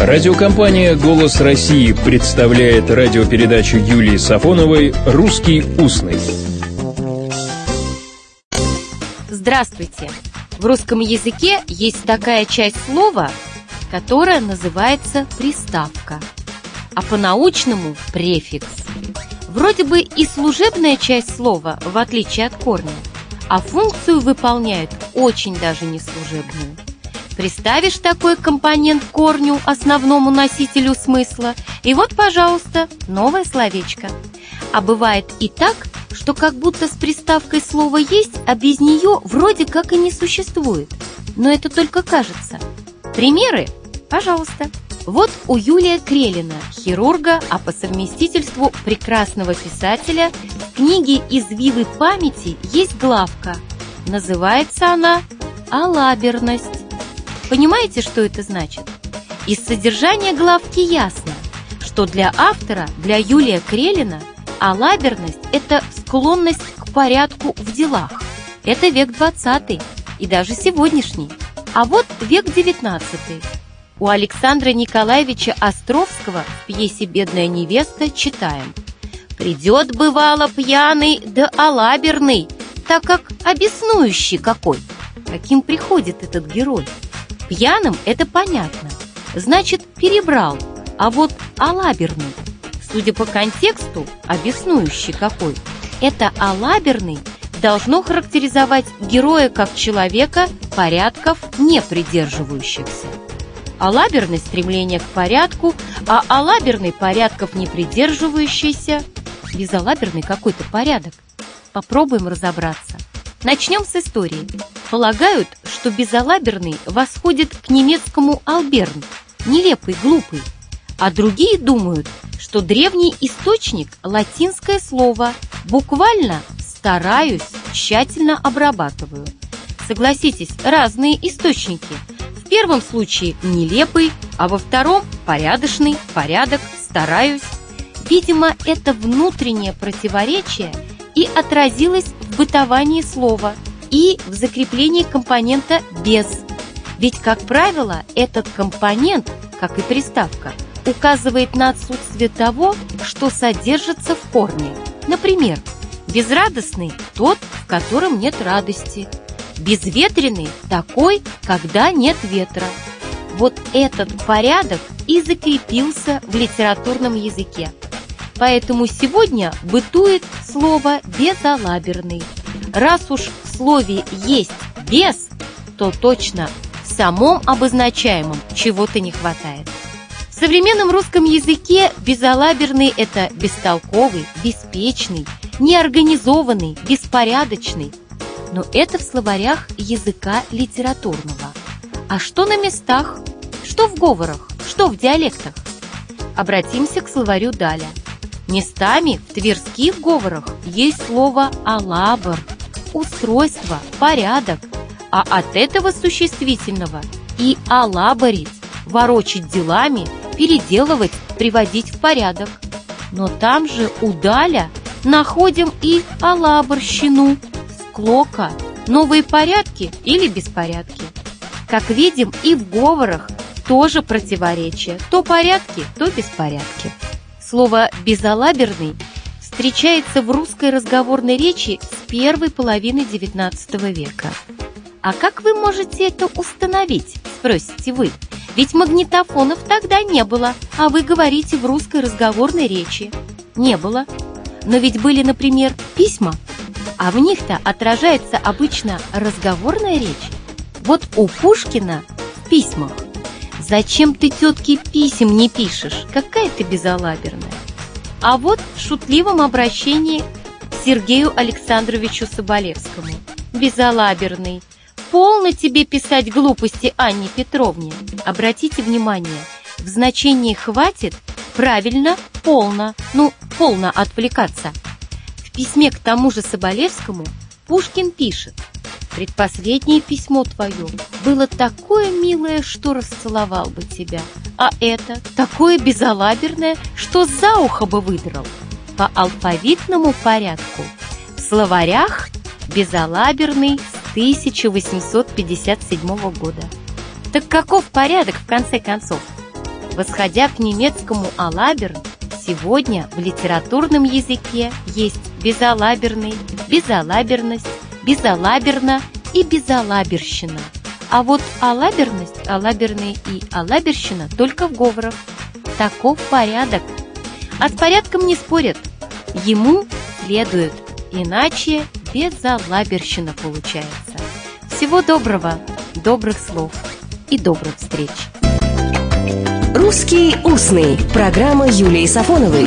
Радиокомпания «Голос России» представляет радиопередачу Юлии Сафоновой «Русский устный». Здравствуйте! В русском языке есть такая часть слова, которая называется приставка, а по-научному – префикс. Вроде бы и служебная часть слова, в отличие от корня, а функцию выполняет очень даже не служебную – Приставишь такой компонент к корню, основному носителю смысла, и вот, пожалуйста, новое словечко. А бывает и так, что как будто с приставкой слово «есть», а без нее вроде как и не существует. Но это только кажется. Примеры? Пожалуйста. Вот у Юлия Крелина, хирурга, а по совместительству прекрасного писателя, в книге «Извивы памяти» есть главка. Называется она «Алаберность». Понимаете, что это значит? Из содержания главки ясно, что для автора, для Юлия Крелина, алаберность – это склонность к порядку в делах. Это век 20 и даже сегодняшний. А вот век 19 У Александра Николаевича Островского в пьесе «Бедная невеста» читаем «Придет, бывало, пьяный да алаберный, так как обеснующий какой». Каким приходит этот герой? Пьяным это понятно, значит перебрал, а вот алаберный, судя по контексту, обеснующий какой. Это алаберный должно характеризовать героя как человека, порядков не придерживающихся. Алаберный стремление к порядку, а алаберный порядков не придерживающийся, безалаберный какой-то порядок. Попробуем разобраться. Начнем с истории. Полагают, что безалаберный восходит к немецкому «алберн», нелепый, глупый, а другие думают, что древний источник – латинское слово, буквально «стараюсь», тщательно обрабатываю. Согласитесь, разные источники. В первом случае нелепый, а во втором порядочный, порядок, стараюсь. Видимо, это внутреннее противоречие и отразилось бытовании слова и в закреплении компонента «без». Ведь, как правило, этот компонент, как и приставка, указывает на отсутствие того, что содержится в корне. Например, безрадостный – тот, в котором нет радости. Безветренный – такой, когда нет ветра. Вот этот порядок и закрепился в литературном языке. Поэтому сегодня бытует слово «безалаберный». Раз уж в слове есть «без», то точно в самом обозначаемом чего-то не хватает. В современном русском языке безалаберный – это бестолковый, беспечный, неорганизованный, беспорядочный. Но это в словарях языка литературного. А что на местах? Что в говорах? Что в диалектах? Обратимся к словарю Даля – Местами в тверских говорах есть слово «алабр» – устройство, порядок, а от этого существительного и «алаборить» – ворочить делами, переделывать, приводить в порядок. Но там же у Даля находим и алаборщину, склока, новые порядки или беспорядки. Как видим, и в говорах тоже противоречия, то порядки, то беспорядки. Слово «безалаберный» встречается в русской разговорной речи с первой половины XIX века. А как вы можете это установить, спросите вы? Ведь магнитофонов тогда не было, а вы говорите в русской разговорной речи. Не было. Но ведь были, например, письма, а в них-то отражается обычно разговорная речь. Вот у Пушкина в письмах Зачем ты тетке писем не пишешь? Какая ты безалаберная. А вот в шутливом обращении к Сергею Александровичу Соболевскому. Безалаберный. Полно тебе писать глупости Анне Петровне. Обратите внимание, в значении «хватит» правильно «полно». Ну, полно отвлекаться. В письме к тому же Соболевскому Пушкин пишет – Предпоследнее письмо твое было такое милое, что расцеловал бы тебя, а это такое безалаберное, что за ухо бы выдрал. По алфавитному порядку в словарях безалаберный с 1857 года. Так каков порядок в конце концов? Восходя к немецкому «алаберн», сегодня в литературном языке есть безалаберный, безалаберность, безалаберна и безалаберщина. А вот алаберность, алаберный и алаберщина только в говорах. Таков порядок. А с порядком не спорят. Ему следует, иначе безалаберщина получается. Всего доброго, добрых слов и добрых встреч! «Русский устный» – программа Юлии Сафоновой.